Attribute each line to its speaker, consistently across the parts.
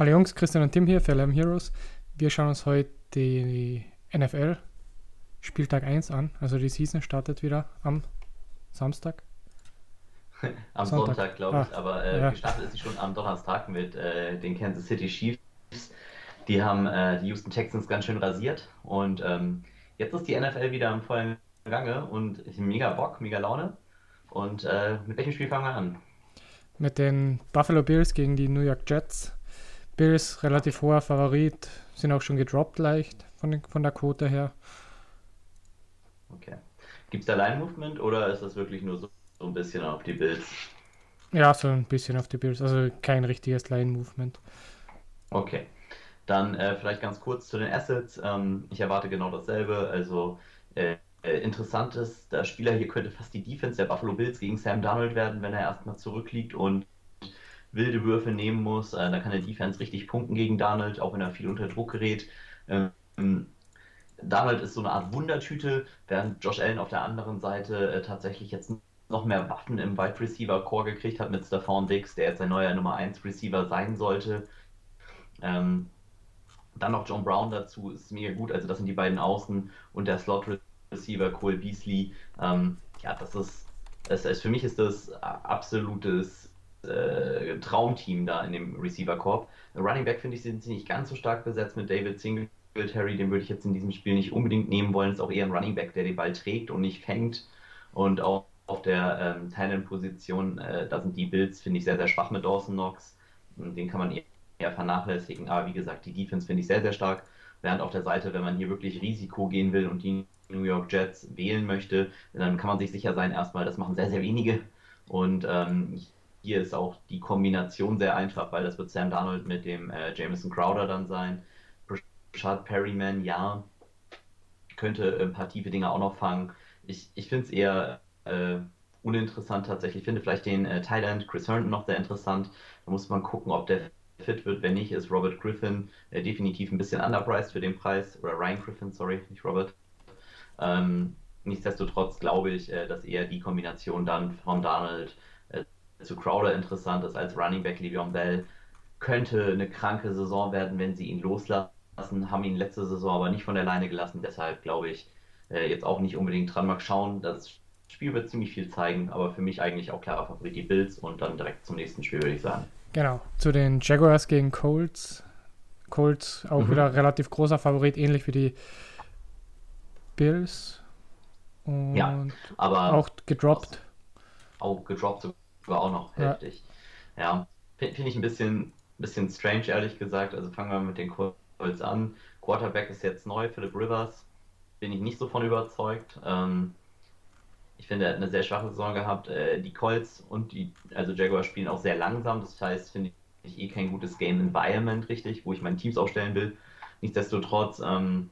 Speaker 1: Hallo Jungs, Christian und Tim hier für LM Heroes. Wir schauen uns heute die NFL Spieltag 1 an. Also die Season startet wieder am Samstag.
Speaker 2: am Sonntag, Sonntag glaube ich. Ah, Aber äh, ja. gestartet ist sie schon am Donnerstag mit äh, den Kansas City Chiefs. Die haben äh, die Houston Texans ganz schön rasiert. Und ähm, jetzt ist die NFL wieder im vollen Gange und ich mega Bock, mega Laune. Und äh, mit welchem Spiel fangen wir an?
Speaker 1: Mit den Buffalo Bills gegen die New York Jets. Bills relativ hoher Favorit, sind auch schon gedroppt leicht von, den, von der Quote her.
Speaker 2: Okay. Gibt es da Line-Movement oder ist das wirklich nur so, so, ein bisschen auf die Bills?
Speaker 1: Ja, so ein bisschen auf die Bills, also kein richtiges Line-Movement.
Speaker 2: Okay. Dann äh, vielleicht ganz kurz zu den Assets. Ähm, ich erwarte genau dasselbe. Also äh, äh, interessant ist, der Spieler hier könnte fast die Defense der Buffalo Bills gegen Sam Donald werden, wenn er erstmal zurückliegt und wilde Würfe nehmen muss. Äh, da kann der Defense richtig punkten gegen Donald, auch wenn er viel unter Druck gerät. Ähm, Donald ist so eine Art Wundertüte, während Josh Allen auf der anderen Seite äh, tatsächlich jetzt noch mehr Waffen im Wide Receiver Core gekriegt hat mit Stephon Diggs, der jetzt ein neuer Nummer 1 Receiver sein sollte. Ähm, dann noch John Brown dazu, ist mega gut. Also das sind die beiden Außen und der Slot Receiver Cole Beasley. Ähm, ja, das ist, das ist, für mich ist das absolutes äh, Traumteam da in dem Receiver-Korb. Running Back finde ich sind sie nicht ganz so stark besetzt mit David Singletary, den würde ich jetzt in diesem Spiel nicht unbedingt nehmen wollen. Ist auch eher ein Running Back, der den Ball trägt und nicht fängt. Und auch auf der ähm, Talent-Position, äh, da sind die Bills, finde ich, sehr, sehr schwach mit Dawson Knox. Den kann man eher vernachlässigen. Aber wie gesagt, die Defense finde ich sehr, sehr stark. Während auf der Seite, wenn man hier wirklich Risiko gehen will und die New York Jets wählen möchte, dann kann man sich sicher sein, erstmal, das machen sehr, sehr wenige. Und ähm, hier ist auch die Kombination sehr einfach, weil das wird Sam Darnold mit dem äh, Jameson Crowder dann sein. Rashad Perryman, ja, könnte ein paar tiefe Dinge auch noch fangen. Ich, ich finde es eher äh, uninteressant tatsächlich. Ich finde vielleicht den äh, Thailand Chris Herndon noch sehr interessant. Da muss man gucken, ob der fit wird. Wenn nicht, ist Robert Griffin äh, definitiv ein bisschen underpriced für den Preis. Oder Ryan Griffin, sorry, nicht Robert. Ähm, nichtsdestotrotz glaube ich, äh, dass eher die Kombination dann von Donald zu Crowder interessant ist als Running Back. Le'Veon Bell könnte eine kranke Saison werden, wenn sie ihn loslassen. Haben ihn letzte Saison aber nicht von der Leine gelassen. Deshalb glaube ich äh, jetzt auch nicht unbedingt dran. Mal schauen. Das Spiel wird ziemlich viel zeigen, aber für mich eigentlich auch klarer Favorit die Bills und dann direkt zum nächsten Spiel würde ich sagen.
Speaker 1: Genau. Zu den Jaguars gegen Colts. Colts auch mhm. wieder relativ großer Favorit, ähnlich wie die Bills.
Speaker 2: Und ja, aber
Speaker 1: auch gedroppt.
Speaker 2: Auch gedroppt war auch noch heftig. Ja, ja finde ich ein bisschen, bisschen strange, ehrlich gesagt. Also fangen wir mit den Colts an. Quarterback ist jetzt neu, Philip Rivers. Bin ich nicht so von überzeugt. Ähm, ich finde, er hat eine sehr schwache Saison gehabt. Äh, die Colts und die, also Jaguars spielen auch sehr langsam. Das heißt, finde ich eh kein gutes Game Environment richtig, wo ich meine Teams aufstellen will. Nichtsdestotrotz, ähm,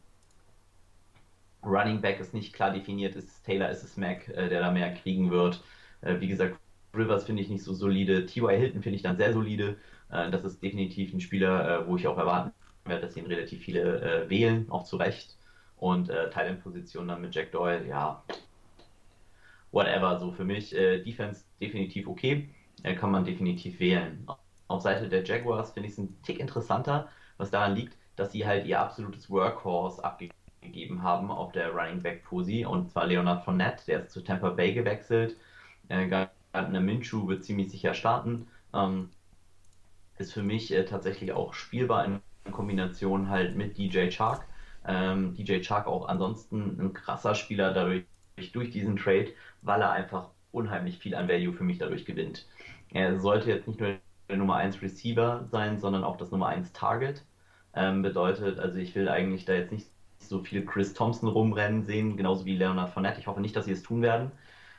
Speaker 2: Running Back ist nicht klar definiert. Ist es Taylor, ist es Mac, äh, der da mehr kriegen wird. Äh, wie gesagt, Rivers finde ich nicht so solide. T.Y. Hilton finde ich dann sehr solide. Äh, das ist definitiv ein Spieler, äh, wo ich auch erwarten werde, dass ihn relativ viele äh, wählen, auch zu Recht. Und äh, Thailand-Position dann mit Jack Doyle, ja, whatever. So für mich äh, Defense definitiv okay. Äh, kann man definitiv wählen. Auf Seite der Jaguars finde ich es ein Tick interessanter, was daran liegt, dass sie halt ihr absolutes Workhorse abgegeben haben auf der Running Back Posi und zwar Leonard Fournette, der ist zu Tampa Bay gewechselt. Äh, eine Minshu wird ziemlich sicher starten. Ähm, ist für mich äh, tatsächlich auch spielbar in Kombination halt mit DJ Chark. Ähm, DJ Chark auch ansonsten ein krasser Spieler dadurch durch diesen Trade, weil er einfach unheimlich viel an Value für mich dadurch gewinnt. Er sollte jetzt nicht nur der Nummer 1 Receiver sein, sondern auch das Nummer 1 Target. Ähm, bedeutet, also ich will eigentlich da jetzt nicht so viel Chris Thompson rumrennen sehen, genauso wie Leonard Fournette. Ich hoffe nicht, dass sie es tun werden.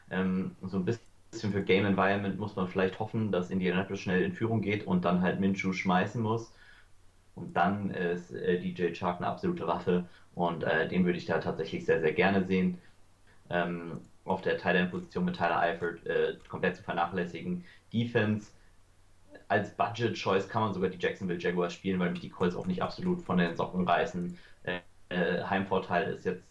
Speaker 2: Ähm, so ein bisschen bisschen für Game Environment muss man vielleicht hoffen, dass Indianapolis schnell in Führung geht und dann halt Minshew schmeißen muss. Und dann ist äh, DJ Chark eine absolute Waffe und äh, den würde ich da tatsächlich sehr, sehr gerne sehen. Ähm, auf der Thailand-Position mit Tyler Eifert äh, komplett zu vernachlässigen. Defense als Budget-Choice kann man sogar die Jacksonville Jaguars spielen, weil mich die Colts auch nicht absolut von den Socken reißen. Äh, äh, Heimvorteil ist jetzt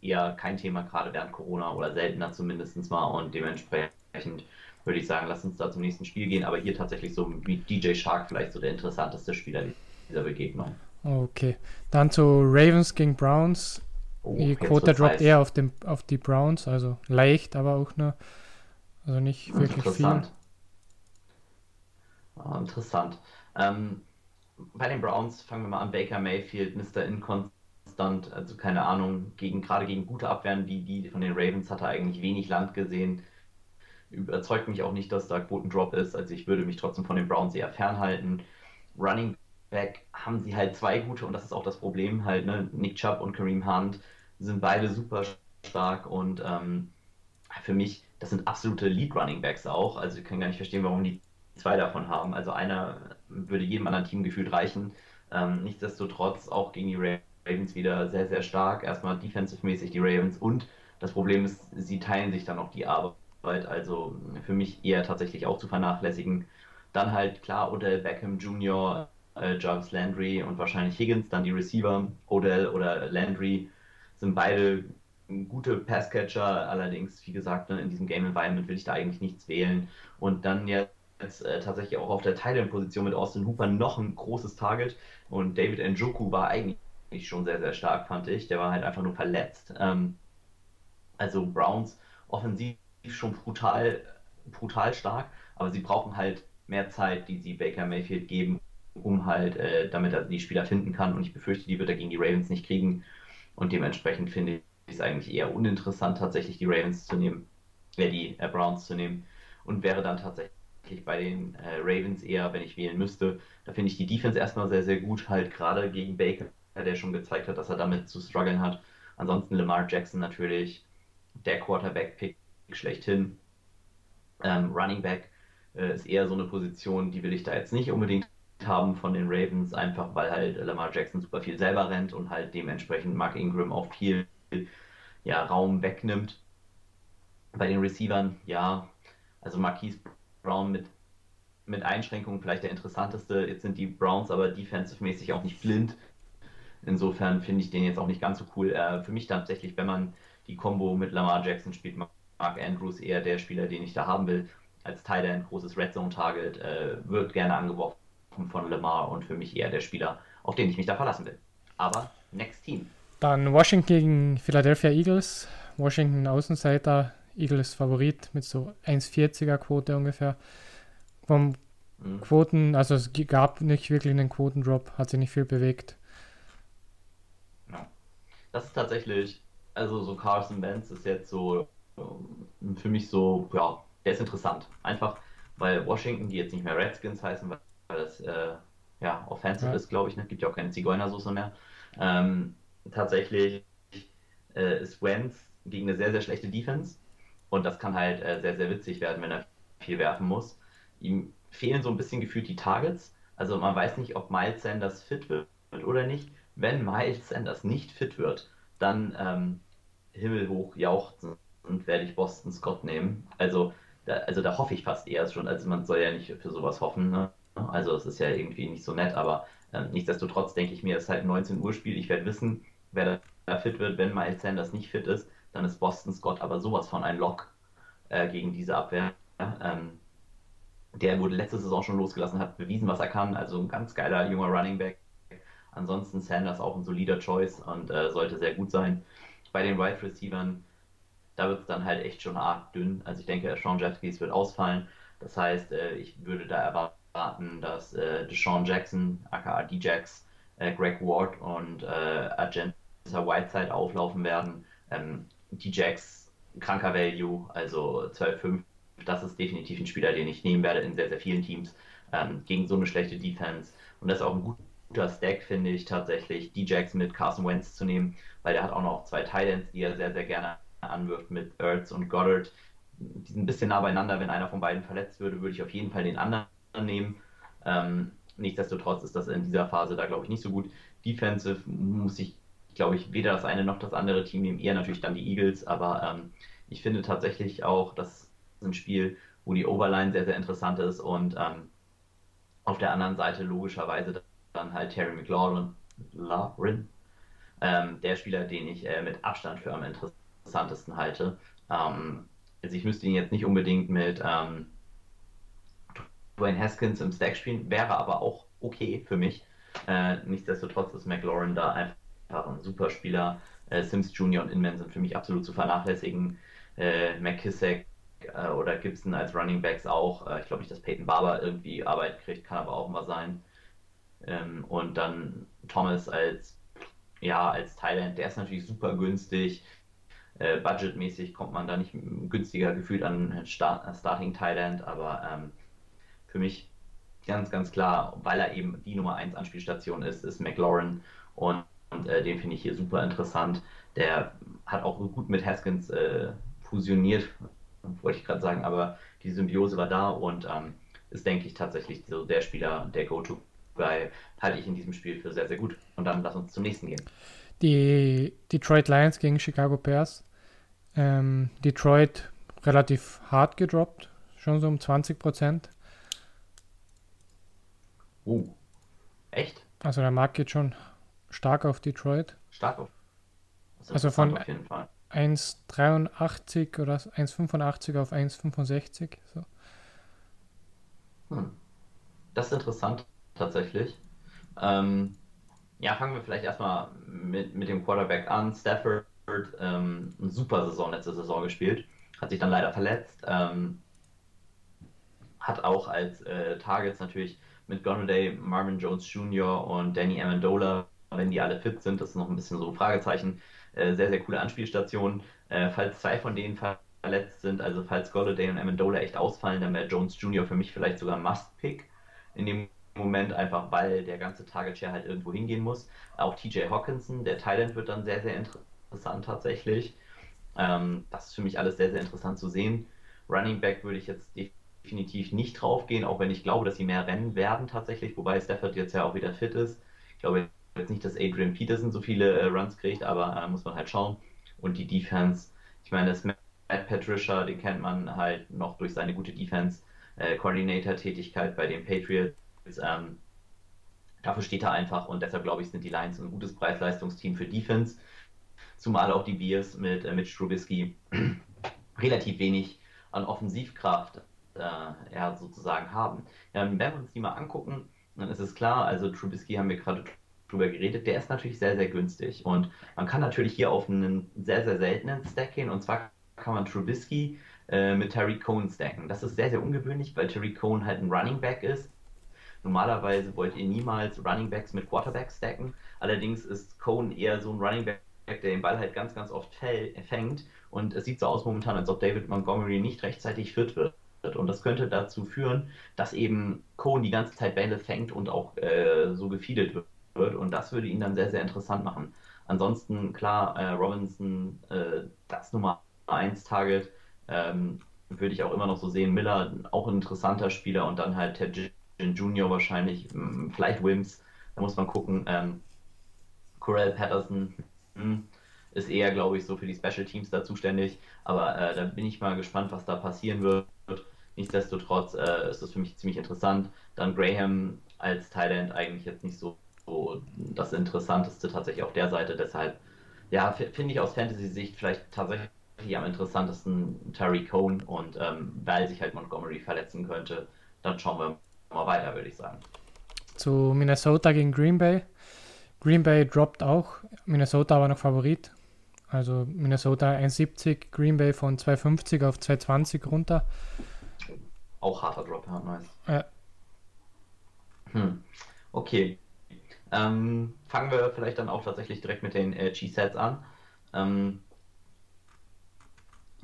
Speaker 2: eher kein Thema, gerade während Corona oder seltener zumindest mal und dementsprechend dementsprechend würde ich sagen, lass uns da zum nächsten Spiel gehen. Aber hier tatsächlich so wie DJ Shark vielleicht so der interessanteste Spieler dieser Begegnung.
Speaker 1: Okay. Dann zu Ravens gegen Browns. Oh, die Quote droppt eher auf, dem, auf die Browns, also leicht, aber auch nur, also nicht wirklich
Speaker 2: interessant. viel. Oh, interessant. Ähm, bei den Browns fangen wir mal an. Baker Mayfield, Mr. Inconstant, also keine Ahnung, gegen, gerade gegen gute Abwehren wie die von den Ravens hat er eigentlich wenig Land gesehen. Überzeugt mich auch nicht, dass da Quotendrop ist. Also ich würde mich trotzdem von den Browns eher fernhalten. Running Back haben sie halt zwei gute und das ist auch das Problem halt, ne? Nick Chubb und Kareem Hunt sind beide super stark und ähm, für mich, das sind absolute Lead Running Backs auch. Also ich kann gar nicht verstehen, warum die zwei davon haben. Also einer würde jedem anderen Team gefühlt reichen. Ähm, nichtsdestotrotz auch gegen die Ravens wieder sehr, sehr stark. Erstmal defensive-mäßig die Ravens und das Problem ist, sie teilen sich dann auch die Arbeit. Also für mich eher tatsächlich auch zu vernachlässigen. Dann halt klar Odell Beckham Jr., äh, Jarvis Landry und wahrscheinlich Higgins, dann die Receiver, Odell oder Landry sind beide gute Passcatcher, allerdings, wie gesagt, ne, in diesem Game Environment will ich da eigentlich nichts wählen. Und dann jetzt äh, tatsächlich auch auf der Thailand-Position mit Austin Hooper noch ein großes Target. Und David Njoku war eigentlich schon sehr, sehr stark, fand ich. Der war halt einfach nur verletzt. Ähm, also Browns offensiv schon brutal, brutal stark, aber sie brauchen halt mehr Zeit, die sie Baker Mayfield geben, um halt, äh, damit er die Spieler finden kann. Und ich befürchte, die wird er gegen die Ravens nicht kriegen. Und dementsprechend finde ich es eigentlich eher uninteressant, tatsächlich die Ravens zu nehmen, äh, die äh, Browns zu nehmen. Und wäre dann tatsächlich bei den äh, Ravens eher, wenn ich wählen müsste, da finde ich die Defense erstmal sehr, sehr gut, halt gerade gegen Baker, der schon gezeigt hat, dass er damit zu strugglen hat. Ansonsten Lamar Jackson natürlich, der Quarterback-Pick schlechthin. Ähm, Running Back äh, ist eher so eine Position, die will ich da jetzt nicht unbedingt haben von den Ravens, einfach weil halt Lamar Jackson super viel selber rennt und halt dementsprechend Mark Ingram auch viel ja, Raum wegnimmt. Bei den Receivern, ja, also Marquise Brown mit, mit Einschränkungen vielleicht der interessanteste. Jetzt sind die Browns aber defensive-mäßig auch nicht blind. Insofern finde ich den jetzt auch nicht ganz so cool. Äh, für mich tatsächlich, wenn man die Combo mit Lamar Jackson spielt, Mark Andrews eher der Spieler, den ich da haben will. Als Teil ein großes Red Zone Target, äh, wird gerne angeworfen von Lamar und für mich eher der Spieler, auf den ich mich da verlassen will. Aber next Team.
Speaker 1: Dann Washington gegen Philadelphia Eagles. Washington Außenseiter, Eagles Favorit mit so 1,40er Quote ungefähr. Vom mhm. Quoten, also es gab nicht wirklich einen Quotendrop, hat sich nicht viel bewegt.
Speaker 2: Das ist tatsächlich, also so Carson Wentz ist jetzt so für mich so, ja, der ist interessant. Einfach, weil Washington, die jetzt nicht mehr Redskins heißen, weil weil das äh, ja offensive ja. ist, glaube ich. Ne? Gibt ja auch keine Zigeunersoße mehr. Ähm, tatsächlich äh, ist Wentz gegen eine sehr, sehr schlechte Defense und das kann halt äh, sehr, sehr witzig werden, wenn er viel werfen muss. Ihm fehlen so ein bisschen gefühlt die Targets. Also man weiß nicht, ob Miles Sanders fit wird oder nicht. Wenn Miles Sanders nicht fit wird, dann ähm, himmelhoch jauchzen und werde ich Boston Scott nehmen. Also da, also da hoffe ich fast eher schon. Also man soll ja nicht für sowas hoffen. Ne? Also es ist ja irgendwie nicht so nett, aber äh, nichtsdestotrotz denke ich mir, es ist halt ein 19 Uhr Spiel. Ich werde wissen, wer da fit wird. Wenn Miles Sanders nicht fit ist, dann ist Boston Scott aber sowas von ein Lock äh, gegen diese Abwehr. Ähm, der wurde letzte Saison schon losgelassen, hat bewiesen, was er kann. Also ein ganz geiler junger Running Back. Ansonsten Sanders auch ein solider Choice und äh, sollte sehr gut sein. Bei den Wide Receivern, da wird es dann halt echt schon arg dünn. Also ich denke, Sean Jeffries wird ausfallen. Das heißt, äh, ich würde da erwarten, dass äh, Deshaun Jackson, aka D-Jax, äh, Greg Ward und äh, Argenta Whiteside auflaufen werden. Ähm, D-Jax, kranker Value, also 12-5, das ist definitiv ein Spieler, den ich nehmen werde in sehr, sehr vielen Teams ähm, gegen so eine schlechte Defense. Und das ist auch ein guter Stack, finde ich, tatsächlich, D-Jax mit Carson Wentz zu nehmen, weil der hat auch noch zwei Titans, die er sehr, sehr gerne anwirft mit Ertz und Goddard. Die sind ein bisschen nah beieinander. Wenn einer von beiden verletzt würde, würde ich auf jeden Fall den anderen nehmen. Ähm, nichtsdestotrotz ist das in dieser Phase da, glaube ich, nicht so gut. Defensive muss ich, glaube ich, weder das eine noch das andere Team nehmen, eher natürlich dann die Eagles, aber ähm, ich finde tatsächlich auch, das ist ein Spiel, wo die Overline sehr, sehr interessant ist und ähm, auf der anderen Seite logischerweise dann halt Terry McLaurin, Laurin, ähm, der Spieler, den ich äh, mit Abstand für am interessantesten halte. Ähm, also ich müsste ihn jetzt nicht unbedingt mit ähm, Dwayne Haskins im Stack spielen, wäre aber auch okay für mich. Äh, nichtsdestotrotz ist McLaurin da einfach ein super Spieler. Äh, Sims Jr. und Inman sind für mich absolut zu vernachlässigen. Äh, McKissick äh, oder Gibson als Running Backs auch. Äh, ich glaube nicht, dass Peyton Barber irgendwie Arbeit kriegt, kann aber auch mal sein. Ähm, und dann Thomas als, ja, als Thailand, der ist natürlich super günstig. Äh, budgetmäßig kommt man da nicht günstiger gefühlt an Start, Starting Thailand, aber ähm, für mich ganz, ganz klar, weil er eben die Nummer 1 Anspielstation ist, ist McLaurin und, und äh, den finde ich hier super interessant. Der hat auch gut mit Haskins äh, fusioniert, wollte ich gerade sagen, aber die Symbiose war da und ähm, ist, denke ich, tatsächlich so der Spieler, der Go-To-Guy, halte ich in diesem Spiel für sehr, sehr gut. Und dann lass uns zum nächsten gehen.
Speaker 1: Die Detroit Lions gegen Chicago Bears. Ähm, Detroit relativ hart gedroppt, schon so um 20 Prozent.
Speaker 2: Oh, echt?
Speaker 1: Also der Markt geht schon stark auf Detroit.
Speaker 2: Stark auf.
Speaker 1: Also von 1,83 oder 1,85 auf 1,65. So.
Speaker 2: Hm. Das ist interessant tatsächlich. Ähm, ja, fangen wir vielleicht erstmal mit, mit dem Quarterback an. Stafford, ähm, eine super Saison letzte Saison gespielt, hat sich dann leider verletzt. Ähm, hat auch als äh, Targets natürlich mit Gonaday, Marvin Jones Jr. und Danny Amendola, wenn die alle fit sind, das ist noch ein bisschen so ein Fragezeichen. Äh, sehr, sehr coole Anspielstationen. Äh, falls zwei von denen verletzt sind, also falls Golladay und Amendola echt ausfallen, dann wäre Jones Jr. für mich vielleicht sogar Must-Pick in dem Moment, einfach weil der ganze Target Share halt irgendwo hingehen muss. Auch TJ Hawkinson, der Thailand wird dann sehr, sehr interessant tatsächlich. Ähm, das ist für mich alles sehr, sehr interessant zu sehen. Running Back würde ich jetzt definitiv nicht draufgehen, auch wenn ich glaube, dass sie mehr rennen werden tatsächlich, wobei Stafford jetzt ja auch wieder fit ist. Ich glaube jetzt nicht, dass Adrian Peterson so viele äh, Runs kriegt, aber äh, muss man halt schauen. Und die Defense, ich meine, das Matt Patricia, den kennt man halt noch durch seine gute Defense, äh, Coordinator-Tätigkeit bei den Patriots. Ähm, dafür steht er einfach und deshalb glaube ich, sind die Lions ein gutes Preis-Leistungsteam für Defense. Zumal auch die Bears mit äh, Mitch Trubisky relativ wenig an Offensivkraft äh, ja, sozusagen haben. Ja, wenn wir uns die mal angucken, dann ist es klar, also Trubisky haben wir gerade drüber geredet, der ist natürlich sehr, sehr günstig. Und man kann natürlich hier auf einen sehr, sehr seltenen Stack gehen. Und zwar kann man Trubisky äh, mit Terry Cohn stacken. Das ist sehr, sehr ungewöhnlich, weil Terry Cohn halt ein Running Back ist. Normalerweise wollt ihr niemals Running Backs mit Quarterback stacken. Allerdings ist Cohn eher so ein Running Back, der den Ball halt ganz, ganz oft fängt. Und es sieht so aus momentan, als ob David Montgomery nicht rechtzeitig fit wird. Und das könnte dazu führen, dass eben Cohen die ganze Zeit Bälle fängt und auch äh, so gefeedet wird. Und das würde ihn dann sehr, sehr interessant machen. Ansonsten, klar, äh, Robinson, äh, das Nummer 1 Target, ähm, würde ich auch immer noch so sehen. Miller, auch ein interessanter Spieler und dann halt Ted Junior wahrscheinlich, hm, vielleicht Wims, da muss man gucken. Ähm, Corell Patterson, hm, ist eher, glaube ich, so für die Special Teams da zuständig. Aber äh, da bin ich mal gespannt, was da passieren wird. Nichtsdestotrotz äh, ist das für mich ziemlich interessant. Dann Graham als Thailand eigentlich jetzt nicht so, so, das Interessanteste tatsächlich auf der Seite. Deshalb, ja, finde ich aus Fantasy-Sicht vielleicht tatsächlich am interessantesten Terry Cohn und ähm, weil sich halt Montgomery verletzen könnte, dann schauen wir mal weiter, würde ich sagen.
Speaker 1: Zu Minnesota gegen Green Bay. Green Bay droppt auch, Minnesota aber noch Favorit. Also Minnesota 1,70, Green Bay von 2,50 auf 2,20 runter.
Speaker 2: Auch harter Drop, ja, nice.
Speaker 1: Ja.
Speaker 2: Hm. Okay. Ähm, fangen wir vielleicht dann auch tatsächlich direkt mit den äh, G-Sets an. Ähm,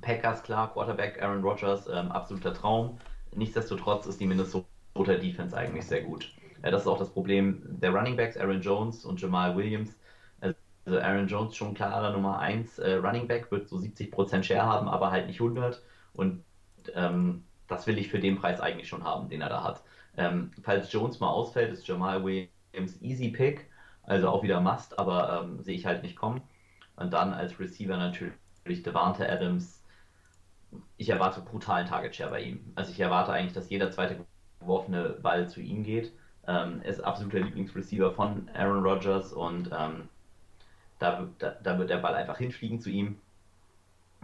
Speaker 2: Packers, klar, Quarterback Aaron Rodgers, ähm, absoluter Traum. Nichtsdestotrotz ist die Minnesota Defense eigentlich sehr gut. Das ist auch das Problem der Running Backs, Aaron Jones und Jamal Williams. Also Aaron Jones schon klarer Nummer 1 äh, Running Back, wird so 70% Share haben, aber halt nicht 100. Und ähm, das will ich für den Preis eigentlich schon haben, den er da hat. Ähm, falls Jones mal ausfällt, ist Jamal Williams easy pick, also auch wieder Must, aber ähm, sehe ich halt nicht kommen. Und dann als Receiver natürlich Devante Adams. Ich erwarte brutalen Target Share bei ihm. Also ich erwarte eigentlich, dass jeder zweite geworfene Ball zu ihm geht. Ähm, er ist absoluter Lieblingsreceiver von Aaron Rodgers und ähm, da, da, da, wird der Ball einfach hinfliegen zu ihm.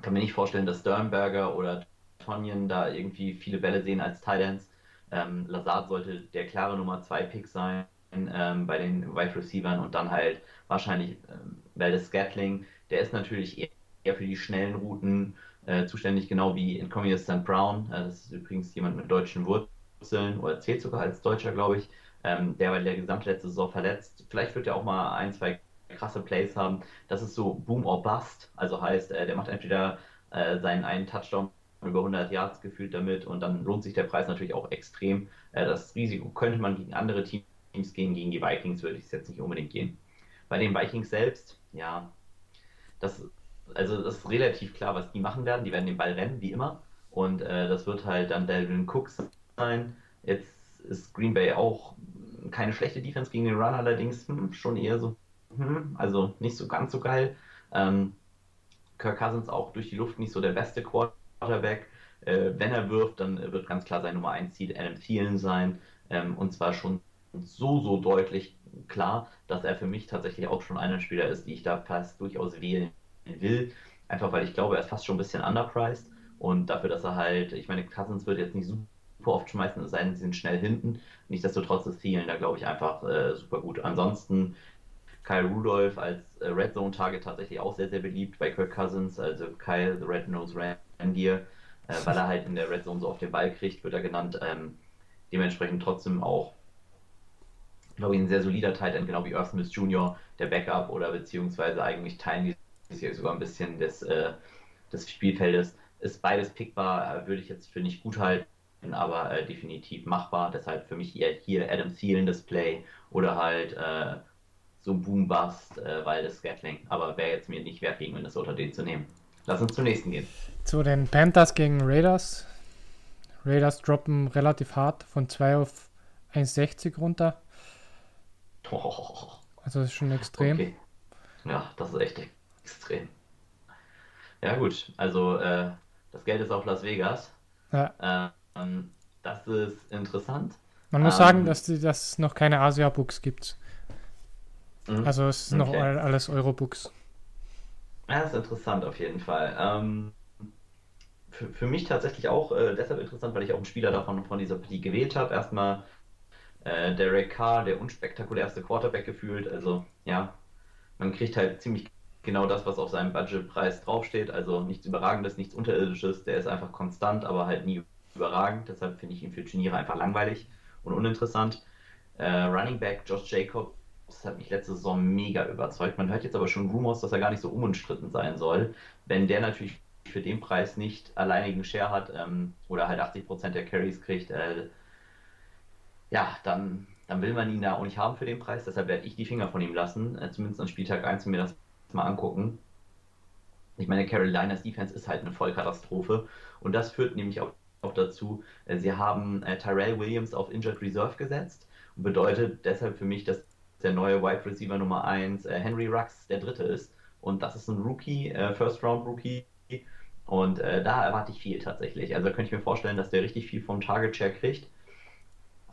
Speaker 2: Kann mir nicht vorstellen, dass Sternberger oder Tonyan da irgendwie viele Bälle sehen als Titans. Ähm, Lazard sollte der klare Nummer 2 Pick sein. ähm, bei den Wide Receivers und dann halt wahrscheinlich ähm, Valdez Scatling. Der ist natürlich eher, eher für die schnellen Routen äh, zuständig, genau wie Incomius St. Brown. Äh, das ist übrigens jemand mit deutschen Wurzeln oder zählt sogar als Deutscher, glaube ich. Ähm, der war der gesamte letzte Saison verletzt. Vielleicht wird er auch mal ein, zwei krasse Plays haben. Das ist so Boom or Bust. Also heißt, äh, der macht entweder äh, seinen einen Touchdown über 100 Yards gefühlt damit und dann lohnt sich der Preis natürlich auch extrem. Äh, das Risiko könnte man gegen andere Teams gehen, gegen die Vikings würde ich es jetzt nicht unbedingt gehen. Bei den Vikings selbst, ja, das, also das ist relativ klar, was die machen werden. Die werden den Ball rennen, wie immer. Und äh, das wird halt dann Delvin Cooks sein. Jetzt ist Green Bay auch keine schlechte Defense gegen den Run, allerdings hm, schon eher so, hm, also nicht so ganz so geil. Ähm, Kirk Cousins auch durch die Luft nicht so der beste Quarterback. Äh, wenn er wirft, dann wird ganz klar sein Nummer 1 Ziel Adam Thielen sein. Ähm, und zwar schon so, so deutlich klar, dass er für mich tatsächlich auch schon einer Spieler ist, die ich da fast durchaus wählen will. Einfach weil ich glaube, er ist fast schon ein bisschen underpriced. Und dafür, dass er halt, ich meine, Cousins wird jetzt nicht super oft schmeißen, es sei denn, sie sind schnell hinten. Nichtsdestotrotz ist Thielen da, glaube ich, einfach äh, super gut. Ansonsten Kyle Rudolph als äh, Red Zone Target tatsächlich auch sehr, sehr beliebt bei Kirk Cousins, also Kyle the Red Nose Reindeer, äh, weil er halt in der Red Zone so auf den Ball kriegt, wird er genannt. Ähm, dementsprechend trotzdem auch, glaube ich, ein sehr solider Tight genau wie Earth Smith Jr., der Backup oder beziehungsweise eigentlich teilen die sich sogar ein bisschen des, äh, des Spielfeldes. Ist beides pickbar, äh, würde ich jetzt für nicht gut halten, aber äh, definitiv machbar. Deshalb für mich eher hier Adam Thielen Display oder halt äh, so Boom-Bust, äh, weil das Gatling. Aber wäre jetzt mir nicht wert, gegen Minnesota den zu nehmen. Lass uns zum nächsten gehen.
Speaker 1: Zu den Panthers gegen Raiders. Raiders droppen relativ hart von 2 auf 1,60 runter. Oh. Also das ist schon extrem. Okay.
Speaker 2: Ja, das ist echt extrem. Ja gut, also äh, das Geld ist auf Las Vegas. Ja. Ähm, das ist interessant.
Speaker 1: Man muss ähm, sagen, dass es noch keine Asia-Books gibt. Mhm. Also es ist noch okay. alles Eurobooks.
Speaker 2: Ja, das ist interessant auf jeden Fall. Ähm, für, für, mich tatsächlich auch äh, deshalb interessant, weil ich auch einen Spieler davon von dieser Partie gewählt habe. Erstmal äh, Derek Carr, der unspektakulärste Quarterback gefühlt. Also ja, man kriegt halt ziemlich genau das, was auf seinem Budgetpreis draufsteht. Also nichts Überragendes, nichts Unterirdisches. Der ist einfach konstant, aber halt nie überragend. Deshalb finde ich ihn für Turniere einfach langweilig und uninteressant. Äh, Running Back Josh Jacob das hat mich letzte Saison mega überzeugt. Man hört jetzt aber schon Rumors, dass er gar nicht so unumstritten sein soll. Wenn der natürlich für den Preis nicht alleinigen Share hat ähm, oder halt 80% der Carries kriegt, äh, ja, dann, dann will man ihn da auch nicht haben für den Preis. Deshalb werde ich die Finger von ihm lassen, äh, zumindest an Spieltag 1 und mir das mal angucken. Ich meine, Carolinas Defense ist halt eine Vollkatastrophe und das führt nämlich auch, auch dazu, äh, sie haben äh, Tyrell Williams auf Injured Reserve gesetzt und bedeutet deshalb für mich, dass der neue Wide Receiver Nummer 1 äh, Henry Rux der dritte ist. Und das ist ein Rookie, First Round Rookie. Und da erwarte ich viel tatsächlich. Also könnte ich mir vorstellen, dass der richtig viel vom Target Share kriegt.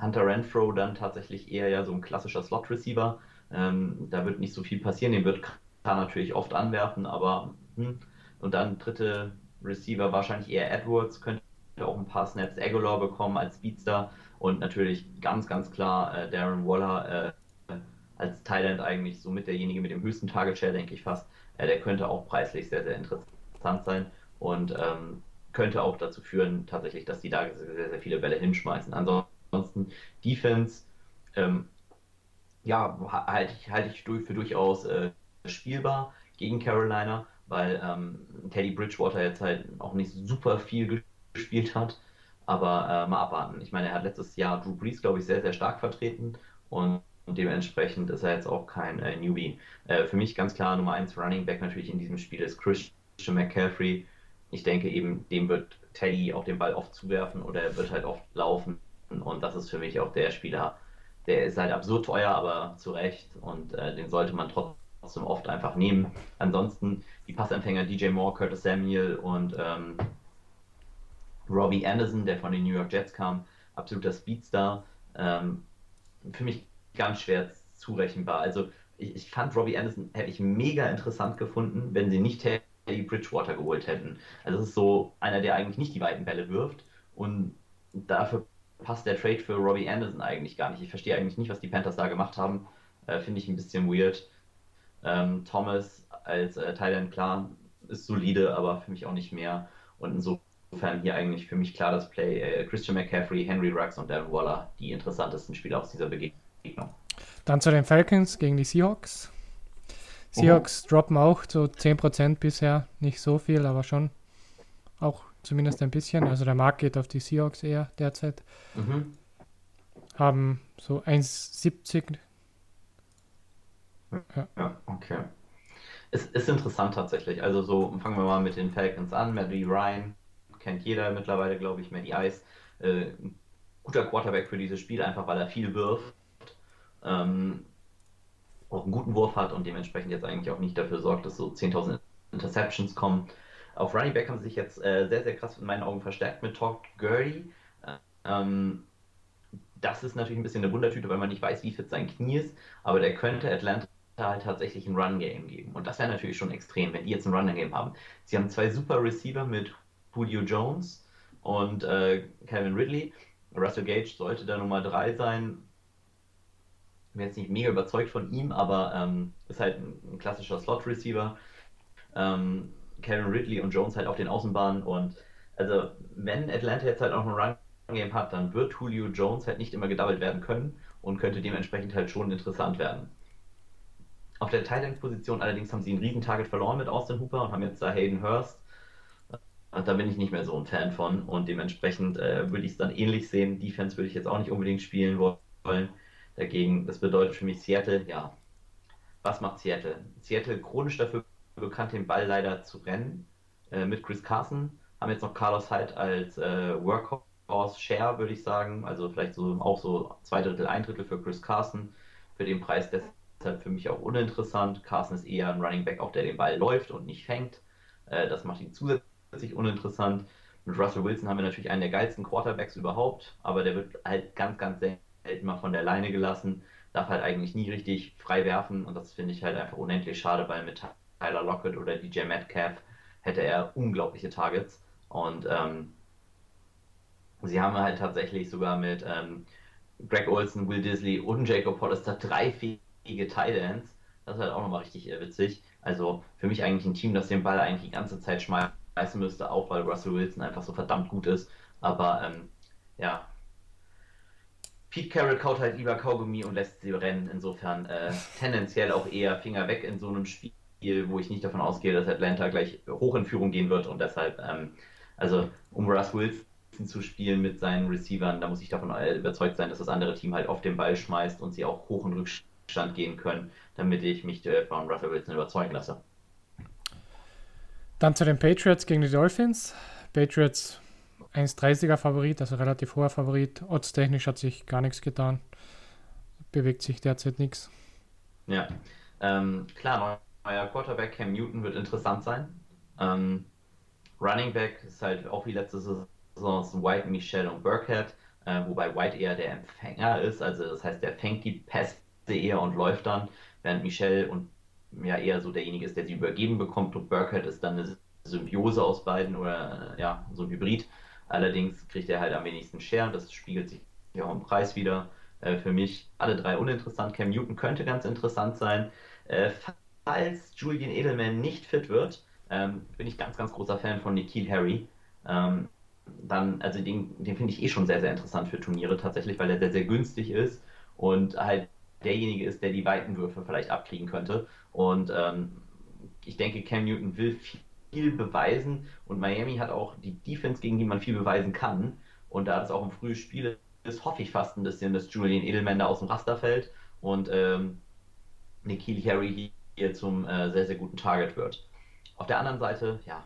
Speaker 2: Hunter Renfro dann tatsächlich eher ja so ein klassischer Slot Receiver. Ähm, da wird nicht so viel passieren. Den wird K natürlich oft anwerfen, aber hm. und dann dritte Receiver wahrscheinlich eher Edwards, könnte auch ein paar Snaps Aguilar bekommen als Speedster und natürlich ganz, ganz klar äh, Darren Waller äh, als Thailand eigentlich somit derjenige mit dem höchsten Target Share, denke ich fast. Äh, der könnte auch preislich sehr, sehr interessant sein und ähm, könnte auch dazu führen, tatsächlich, dass die da sehr, sehr viele Bälle hinschmeißen. Ansonsten Defense, ähm, ja, halte ich, halte ich für durchaus äh, spielbar gegen Carolina, weil ähm, Teddy Bridgewater jetzt halt auch nicht super viel gespielt hat. Aber äh, mal abwarten. Ich meine, er hat letztes Jahr Drew Brees, glaube ich, sehr, sehr stark vertreten und dementsprechend ist er jetzt auch kein äh, Newbie. Äh, für mich ganz klar Nummer 1 Running Back natürlich in diesem Spiel ist Christian McCaffrey. Ich denke eben, dem wird Teddy auch den Ball oft zuwerfen oder er wird halt oft laufen. Und das ist für mich auch der Spieler, der ist halt absurd teuer, aber zu Recht. Und äh, den sollte man trotzdem oft einfach nehmen. Ansonsten die Passempfänger DJ Moore, Curtis Samuel und ähm, Robbie Anderson, der von den New York Jets kam, absoluter Speedstar. Ähm, für mich ganz schwer zurechenbar. Also ich, ich, fand Robbie Anderson hätte ich mega interessant gefunden, wenn sie nicht Teddy Bridgewater geholt hätten. Also es ist so einer, der eigentlich nicht die weiten Bälle wirft und dafür passt der Trade für Robbie Anderson eigentlich gar nicht. Ich verstehe eigentlich nicht, was die Panthers da gemacht haben. Äh, Finde ich ein bisschen weird. Ähm, Thomas als äh, Thailand, klar, ist solide, aber für mich auch nicht mehr. Und insofern hier eigentlich für mich klar das Play äh, Christian McCaffrey, Henry Rux und Darren Waller, die interessantesten Spieler aus dieser Begegnung.
Speaker 1: Dann zu den Falcons gegen die Seahawks. Seahawks mhm. droppen auch so 10% bisher, nicht so viel, aber schon auch zumindest ein bisschen. Also der Markt geht auf die Seahawks eher derzeit. Mhm. Haben so 1,70.
Speaker 2: Ja. ja, okay. Es ist interessant tatsächlich. Also so fangen wir mal mit den Falcons an. Matty Ryan kennt jeder mittlerweile, glaube ich. Matty Ice, äh, guter Quarterback für dieses Spiel, einfach weil er viel wirft. Ähm, auch einen guten Wurf hat und dementsprechend jetzt eigentlich auch nicht dafür sorgt, dass so 10.000 Interceptions kommen. Auf Running Back haben sie sich jetzt äh, sehr, sehr krass in meinen Augen verstärkt mit Todd Gurley. Ähm, das ist natürlich ein bisschen eine Wundertüte, weil man nicht weiß, wie fit sein Knie ist, aber der könnte Atlanta halt tatsächlich ein Run-Game geben. Und das wäre natürlich schon extrem, wenn die jetzt ein Run-Game haben. Sie haben zwei super Receiver mit Julio Jones und äh, Calvin Ridley. Russell Gage sollte da Nummer 3 sein. Ich bin jetzt nicht mega überzeugt von ihm, aber ähm, ist halt ein, klassischer Slot-Receiver. Ähm, Calvin Ridley und Jones halt auf den Außenbahnen und also wenn Atlanta jetzt halt auch ein Run-Game hat, dann wird Julio Jones halt nicht immer gedoubled werden können und könnte dementsprechend halt schon interessant werden. Auf der Tight-End-Position allerdings haben sie ein Riesentarget verloren mit Austin Hooper und haben jetzt da Hayden Hurst. Da bin ich nicht mehr so ein Fan von und dementsprechend äh, würde ich es dann ähnlich sehen. Defense würde ich jetzt auch nicht unbedingt spielen wollen. Dagegen, das bedeutet für mich Seattle, ja. Was macht Seattle? Seattle chronisch dafür bekannt, den Ball leider zu rennen. Äh, mit Chris Carson haben jetzt noch Carlos Hyde als äh, Workhorse Share, würde ich sagen. Also vielleicht so auch so zwei Drittel, ein Drittel für Chris Carson. Für den Preis deshalb für mich auch uninteressant. Carson ist eher ein Running Back, auch der den Ball läuft und nicht fängt. Äh, das macht ihn zusätzlich uninteressant. Mit Russell Wilson haben wir natürlich einen der geilsten Quarterbacks überhaupt, aber der wird halt ganz, ganz selten mal von der Leine gelassen, darf halt eigentlich nie richtig frei werfen und das finde ich halt einfach unendlich schade, weil mit Tyler Lockett oder DJ Metcalf hätte er unglaubliche Targets. Und ähm, sie haben halt tatsächlich sogar mit ähm, Greg Olson, Will Disley und Jacob Hollister drei fähige Titans. Das ist halt auch nochmal richtig äh, witzig. Also für mich eigentlich ein Team, das den Ball eigentlich die ganze Zeit schmeißen müsste, auch weil Russell Wilson einfach so verdammt gut ist. Aber ähm, ja, Pete Carroll kaut halt lieber Kaugummi und lässt sie rennen. Insofern äh, tendenziell auch eher Finger weg in so einem Spiel. Wo ich nicht davon ausgehe, dass Atlanta gleich hoch in Führung gehen wird und deshalb, ähm, also um Russ Wilson zu spielen mit seinen Receivern, da muss ich davon überzeugt sein, dass das andere Team halt auf den Ball schmeißt und sie auch hoch in Rückstand gehen können, damit ich mich äh, von Russell Wilson überzeugen lasse.
Speaker 1: Dann zu den Patriots gegen die Dolphins. Patriots 1,30er Favorit, also relativ hoher Favorit. Oddstechnisch hat sich gar nichts getan. Bewegt sich derzeit nichts.
Speaker 2: Ja, ähm, klar, neuer Quarterback Cam Newton wird interessant sein. Ähm, Running Back ist halt auch wie letzte Saison White, Michelle und Burkhead, äh, wobei White eher der Empfänger ist, also das heißt, der fängt die Pässe eher und läuft dann, während Michelle und ja eher so derjenige ist, der sie übergeben bekommt und Burkhead ist dann eine Symbiose aus beiden oder äh, ja, so ein Hybrid. Allerdings kriegt er halt am wenigsten Share, das spiegelt sich ja auch im Preis wieder. Äh, für mich alle drei uninteressant. Cam Newton könnte ganz interessant sein. Äh, falls Julian Edelman nicht fit wird, ähm, bin ich ganz, ganz großer Fan von Nikhil Harry. Ähm, dann, also den, den finde ich eh schon sehr, sehr interessant für Turniere tatsächlich, weil er sehr, sehr günstig ist und halt derjenige ist, der die weiten Würfe vielleicht abkriegen könnte. Und ähm, ich denke, Cam Newton will viel beweisen und Miami hat auch die Defense, gegen die man viel beweisen kann. Und da das auch ein frühes Spiel ist, hoffe ich fast ein bisschen, dass Julian Edelman da aus dem Raster fällt und ähm, Nikhil Harry hier zum äh, sehr, sehr guten Target wird. Auf der anderen Seite, ja,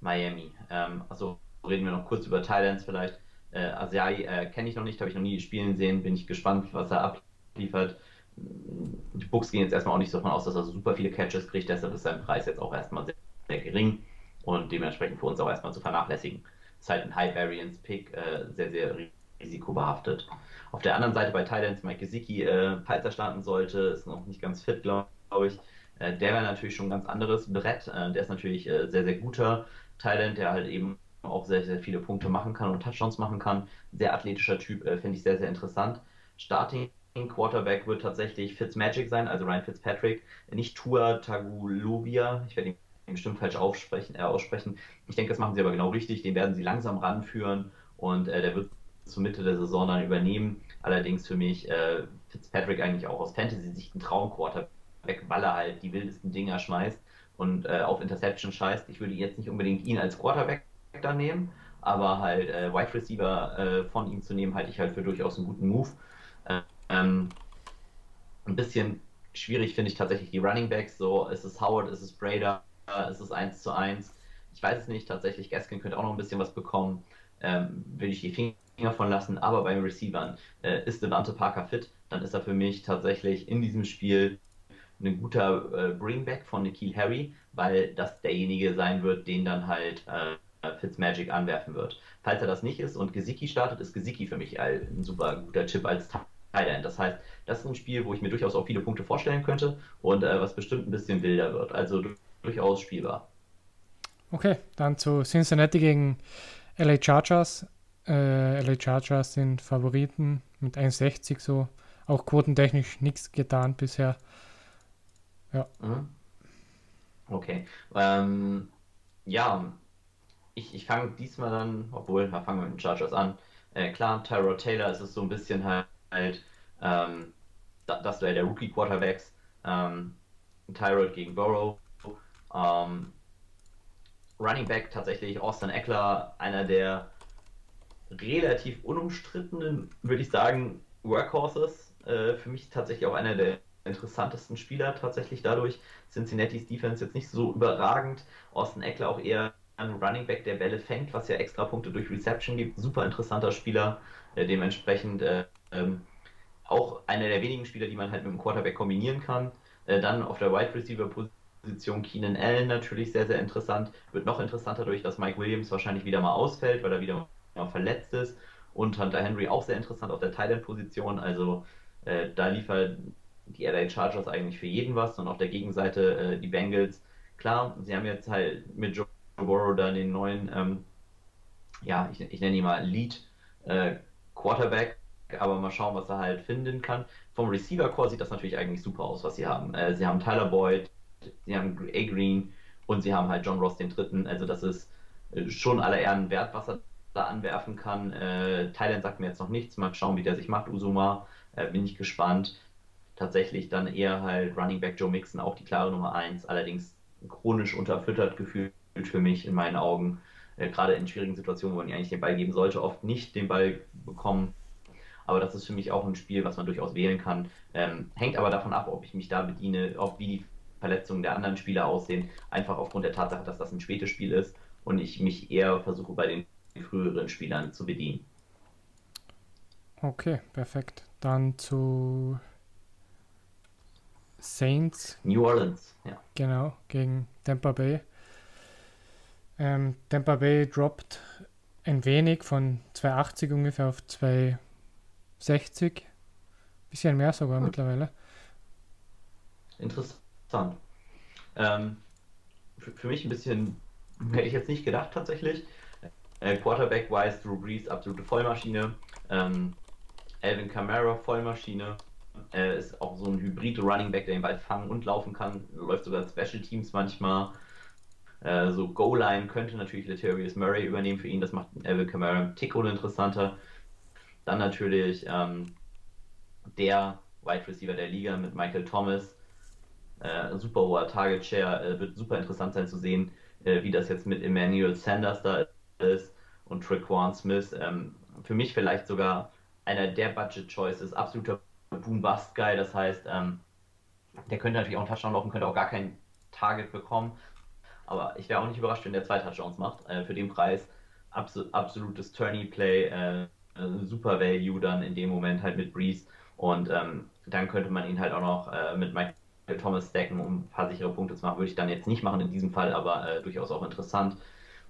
Speaker 2: Miami. Ähm, also reden wir noch kurz über Thailands vielleicht. Äh, Asiai äh, kenne ich noch nicht, habe ich noch nie spielen sehen, bin ich gespannt, was er abliefert. Die Bucks gehen jetzt erstmal auch nicht davon aus, dass er super viele Catches kriegt, deshalb ist sein Preis jetzt auch erstmal sehr, sehr gering und dementsprechend für uns auch erstmal zu vernachlässigen. Ist halt ein High Variance Pick, äh, sehr, sehr risikobehaftet. Auf der anderen Seite bei Thailands Mike Gesicki, äh, falls er starten sollte, ist noch nicht ganz fit, glaube glaube ich. Äh, der wäre natürlich schon ein ganz anderes Brett. Äh, der ist natürlich äh, sehr, sehr guter Thailand, der halt eben auch sehr, sehr viele Punkte machen kann und Touchdowns machen kann. Sehr athletischer Typ, äh, finde ich sehr, sehr interessant. Starting Quarterback wird tatsächlich Fitzmagic sein, also Ryan Fitzpatrick, nicht Tua Tagulovia. Ich werde ihn bestimmt falsch äh, aussprechen. Ich denke, das machen sie aber genau richtig. Den werden sie langsam ranführen und äh, der wird zur Mitte der Saison dann übernehmen. Allerdings für mich äh, Fitzpatrick eigentlich auch aus Fantasy-Sicht ein Traumquarterback, weil er halt die wildesten Dinger schmeißt und äh, auf Interception scheißt. Ich würde jetzt nicht unbedingt ihn als Quarterback da nehmen, aber halt äh, Wide Receiver äh, von ihm zu nehmen, halte ich halt für durchaus einen guten Move. Ähm, ein bisschen schwierig finde ich tatsächlich die Running Backs. So, ist es Howard, ist es Brader, ist es 1 zu 1? Ich weiß es nicht. Tatsächlich, Gaskin könnte auch noch ein bisschen was bekommen. Ähm, will ich die Finger von lassen. Aber beim Receivern äh, ist Devante Parker fit, dann ist er für mich tatsächlich in diesem Spiel ein guter äh, Bringback von Nikhil Harry, weil das derjenige sein wird, den dann halt äh, Fitzmagic anwerfen wird. Falls er das nicht ist und Gesicki startet, ist Gesicki für mich ein super guter Chip als Tight Das heißt, das ist ein Spiel, wo ich mir durchaus auch viele Punkte vorstellen könnte und äh, was bestimmt ein bisschen wilder wird. Also durchaus spielbar.
Speaker 1: Okay, dann zu Cincinnati gegen LA Chargers. Äh, LA Chargers sind Favoriten mit 1,60 so. Auch quotentechnisch nichts getan bisher. Ja. Mhm.
Speaker 2: Okay. Ähm, ja, ich, ich fange diesmal dann, obwohl, da fangen wir mit den Chargers an. Äh, klar, Tyrod Taylor ist es so ein bisschen halt, halt ähm, das Duell der Rookie-Quarterbacks. Ähm, Tyrod gegen Burrow. Ähm, Running Back tatsächlich Austin Eckler, einer der relativ unumstrittenen, würde ich sagen, Workhorses. Äh, für mich tatsächlich auch einer der interessantesten Spieler tatsächlich dadurch. Cincinnati's Defense jetzt nicht so überragend. Austin Eckler auch eher ein Running Back, der Bälle fängt, was ja extra Punkte durch Reception gibt. Super interessanter Spieler. Äh, dementsprechend äh, ähm, auch einer der wenigen Spieler, die man halt mit dem Quarterback kombinieren kann. Äh, dann auf der Wide Receiver Position Keenan Allen natürlich sehr, sehr interessant. Wird noch interessanter durch, dass Mike Williams wahrscheinlich wieder mal ausfällt, weil er wieder mal verletzt ist. Und Hunter Henry auch sehr interessant auf der Thailand Position. Also äh, da liefert die LA Chargers eigentlich für jeden was. Und auf der Gegenseite äh, die Bengals. Klar, sie haben jetzt halt mit Joe Burrow da den neuen, ähm, ja, ich, ich nenne ihn mal Lead äh, Quarterback aber mal schauen, was er halt finden kann. Vom Receiver-Core sieht das natürlich eigentlich super aus, was sie haben. Äh, sie haben Tyler Boyd, sie haben A. Green und sie haben halt John Ross den dritten. Also das ist äh, schon aller Ehren wert, was er da anwerfen kann. Äh, Thailand sagt mir jetzt noch nichts. Mal schauen, wie der sich macht. Usuma, äh, bin ich gespannt. Tatsächlich dann eher halt Running Back Joe Mixon, auch die klare Nummer 1. Allerdings chronisch unterfüttert gefühlt für mich in meinen Augen. Äh, gerade in schwierigen Situationen, wo man eigentlich den Ball geben sollte, oft nicht den Ball bekommen aber das ist für mich auch ein Spiel, was man durchaus wählen kann. Ähm, hängt aber davon ab, ob ich mich da bediene, auch wie die Verletzungen der anderen Spieler aussehen. Einfach aufgrund der Tatsache, dass das ein spätes Spiel ist und ich mich eher versuche, bei den früheren Spielern zu bedienen.
Speaker 1: Okay, perfekt. Dann zu Saints.
Speaker 2: New Orleans, ja.
Speaker 1: Genau, gegen Tampa Bay. Ähm, Tampa Bay droppt ein wenig von 280 ungefähr auf 2 60. Bisschen mehr sogar hm. mittlerweile.
Speaker 2: Interessant. Ähm, für, für, mich ein bisschen, hätte ich jetzt nicht gedacht tatsächlich. Äh, Quarterback-wise, Drew Brees, absolute Vollmaschine. Ähm, Alvin Kamara, Vollmaschine. Äh, ist auch so ein hybride Running Back, der den Ball fangen und laufen kann. Läuft sogar Special Teams manchmal. Äh, so Goal-Line könnte natürlich Letarius Murray übernehmen für ihn. Das macht Alvin Kamara einen Tick uninteressanter. Dann natürlich ähm, der Wide Receiver der Liga mit Michael Thomas. Äh, super hoher Target Share. Äh, wird super interessant sein zu sehen, äh, wie das jetzt mit Emmanuel Sanders da ist und Traquan Smith. Ähm, für mich vielleicht sogar einer der Budget Choices. Absoluter Boom-Bust-Guy. Das heißt, ähm, der könnte natürlich auch einen Touchdown laufen, könnte auch gar kein Target bekommen. Aber ich wäre auch nicht überrascht, wenn der zwei Touchdowns macht. Äh, für den Preis absol absolutes Tourney-Play. Äh, super Value dann in dem Moment halt mit Breeze. Und ähm, dann könnte man ihn halt auch noch äh, mit Michael Thomas stacken, um ein paar sichere Punkte zu machen. Würde ich dann jetzt nicht machen in diesem Fall, aber äh, durchaus auch interessant.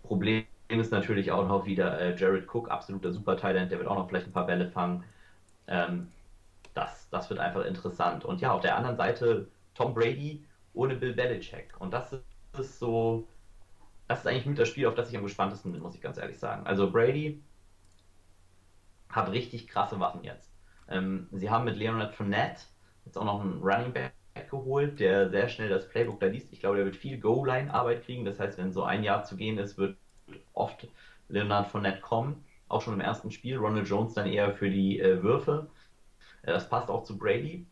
Speaker 2: Problem ist natürlich auch noch wieder äh, Jared Cook, absoluter Super-Talent, der wird auch noch vielleicht ein paar Bälle fangen. Ähm, das, das wird einfach interessant. Und ja, auf der anderen Seite Tom Brady ohne Bill Belichick. Und das ist so das ist eigentlich mit das Spiel, auf das ich am gespanntesten bin, muss ich ganz ehrlich sagen. Also Brady hat richtig krasse Waffen jetzt. Ähm, sie haben mit Leonard Fournette jetzt auch noch einen Running Back geholt, der sehr schnell das Playbook da liest. Ich glaube, der wird viel Goal-Line-Arbeit kriegen. Das heißt, wenn so ein Jahr zu gehen ist, wird oft Leonard Fournette kommen. Auch schon im ersten Spiel. Ronald Jones dann eher für die äh, Würfe. Äh, das passt auch zu Brady.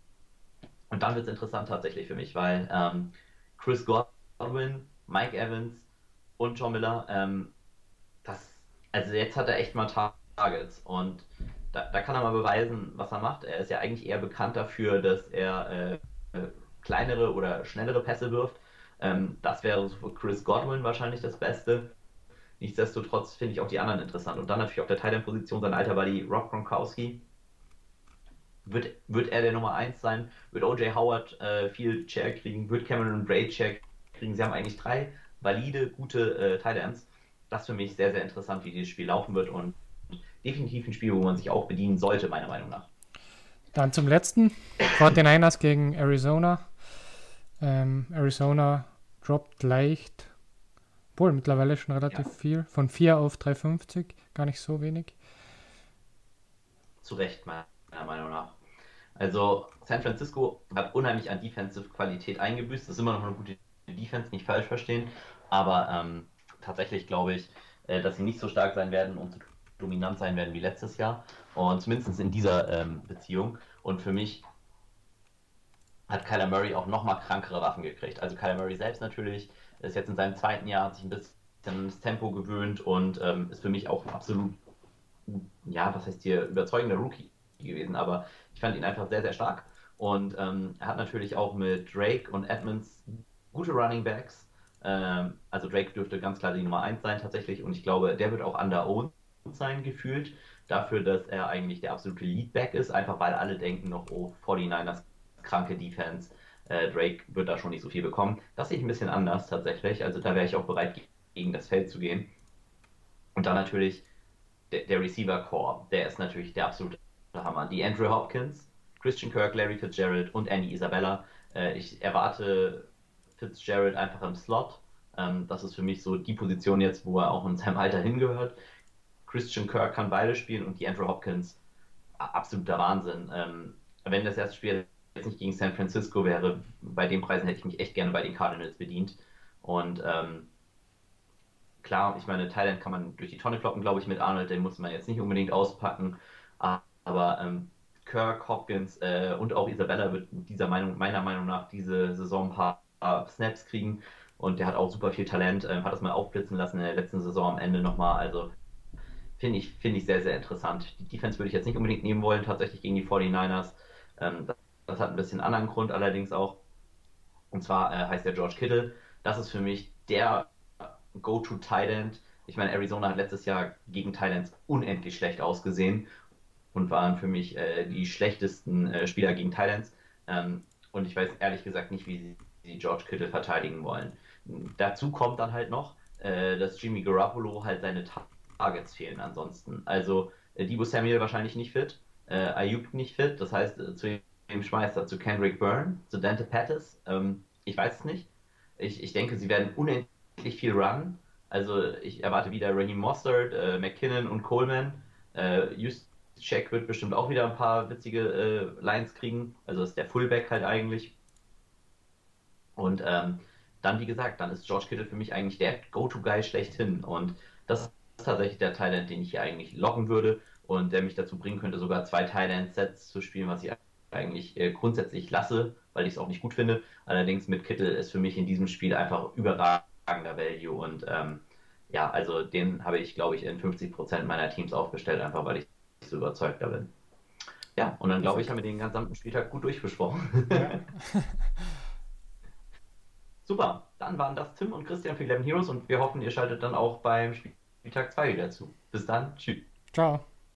Speaker 2: Und dann wird es interessant tatsächlich für mich, weil ähm, Chris Godwin, Mike Evans und John Miller, ähm, das, also jetzt hat er echt mal Targets und da, da, kann er mal beweisen, was er macht. Er ist ja eigentlich eher bekannt dafür, dass er äh, kleinere oder schnellere Pässe wirft. Ähm, das wäre für Chris Godwin wahrscheinlich das Beste. Nichtsdestotrotz finde ich auch die anderen interessant. Und dann natürlich auf der Thailand-Position sein alter Buddy Rob Gronkowski. Wird, wird er der Nummer 1 sein? Wird O.J. Howard äh, viel Chair kriegen? Wird Cameron Braid Chair kriegen? Sie haben eigentlich drei valide, gute äh, Thailands. Das ist für mich sehr, sehr interessant, wie dieses Spiel laufen wird und definitiv ein Spiel, wo man sich auch bedienen sollte, meiner Meinung nach.
Speaker 1: Dann zum letzten. 49ers gegen Arizona. Ähm, Arizona droppt leicht. Wohl, mittlerweile schon relativ ja. viel. Von 4 auf 3,50. Gar nicht so wenig.
Speaker 2: Zu Recht, meiner Meinung nach. Also, San Francisco hat unheimlich an Defensive Qualität eingebüßt. Das ist immer noch eine gute Defense, nicht falsch verstehen. Aber ähm, tatsächlich glaube ich, äh, dass sie nicht so stark sein werden und so dominant sein werden wie letztes Jahr. Und zumindest in dieser ähm, Beziehung. Und für mich hat Kyler Murray auch nochmal krankere Waffen gekriegt. Also Kyler Murray selbst natürlich ist jetzt in seinem zweiten Jahr, hat sich ein bisschen das Tempo gewöhnt und ähm, ist für mich auch absolut, ja, was heißt hier, überzeugender Rookie gewesen. Aber ich fand ihn einfach sehr, sehr stark. Und ähm, er hat natürlich auch mit Drake und Edmonds gute Running Backs. Ähm, also Drake dürfte ganz klar die Nummer 1 sein tatsächlich. Und ich glaube, der wird auch under owned sein gefühlt. Dafür, dass er eigentlich der absolute Leadback ist. Einfach weil alle denken noch, oh, 49ers kranke Defense. Äh, Drake wird da schon nicht so viel bekommen. Das sehe ich ein bisschen anders tatsächlich. Also da wäre ich auch bereit, gegen das Feld zu gehen. Und dann natürlich der, der Receiver Core. Der ist natürlich der absolute Hammer. Die Andrew Hopkins, Christian Kirk, Larry Fitzgerald und Andy Isabella. Äh, ich erwarte Fitzgerald einfach im Slot. Ähm, das ist für mich so die Position jetzt, wo er auch in seinem Alter hingehört. Christian Kirk kann beide spielen und die Andrew Hopkins absoluter Wahnsinn. Ähm, wenn das erste Spiel jetzt nicht gegen San Francisco wäre, bei den Preisen hätte ich mich echt gerne bei den Cardinals bedient. Und ähm, klar, ich meine, Thailand kann man durch die Tonne kloppen, glaube ich, mit Arnold, den muss man jetzt nicht unbedingt auspacken. Aber ähm, Kirk, Hopkins äh, und auch Isabella wird dieser Meinung, meiner Meinung nach diese Saison ein paar Snaps kriegen. Und der hat auch super viel Talent, äh, hat das mal aufblitzen lassen in der letzten Saison am Ende nochmal. Also finde ich, find ich sehr, sehr interessant. Die Defense würde ich jetzt nicht unbedingt nehmen wollen, tatsächlich gegen die 49ers. Ähm, das, das, hat ein bisschen anderen Grund allerdings auch. Und zwar äh, heißt der George Kittle. Das ist für mich der Go-To-Tight Ich meine, Arizona hat letztes Jahr gegen Thailands unendlich schlecht ausgesehen und waren für mich äh, die schlechtesten äh, Spieler gegen Thailands. Ähm, und ich weiß ehrlich gesagt nicht, wie sie die George Kittle verteidigen wollen. Dazu kommt dann halt noch, äh, dass Jimmy Garoppolo halt seine Targets fehlen ansonsten. Also äh, Debo Samuel wahrscheinlich nicht fit, äh, Ayuk nicht fit, das heißt äh, zu dem Schmeißer, zu Kendrick Byrne, zu Dante Pettis, ähm, ich weiß es nicht. Ich, ich denke, sie werden unendlich viel runnen. Also ich erwarte wieder Raheem Mostert, äh, McKinnon und Coleman. Äh, Check wird bestimmt auch wieder ein paar witzige äh, Lines kriegen. Also ist der Fullback halt eigentlich. Und ähm, dann, wie gesagt, dann ist George Kittle für mich eigentlich der Go-To-Guy schlechthin. Und das ist tatsächlich der Thailand, den ich hier eigentlich locken würde und der mich dazu bringen könnte, sogar zwei Thailand-Sets zu spielen, was ich eigentlich äh, grundsätzlich lasse, weil ich es auch nicht gut finde. Allerdings mit Kittle ist für mich in diesem Spiel einfach überragender Value und ähm, ja, also den habe ich, glaube ich, in 50% meiner Teams aufgestellt, einfach weil ich so überzeugt da bin. Ja, und dann glaube ich, haben wir den gesamten Spieltag gut durchbesprochen. Ja. Super, dann waren das Tim und Christian für 11 Heroes und wir hoffen, ihr schaltet dann auch beim Spieltag 2 wieder zu. Bis dann, tschüss.
Speaker 1: Ciao.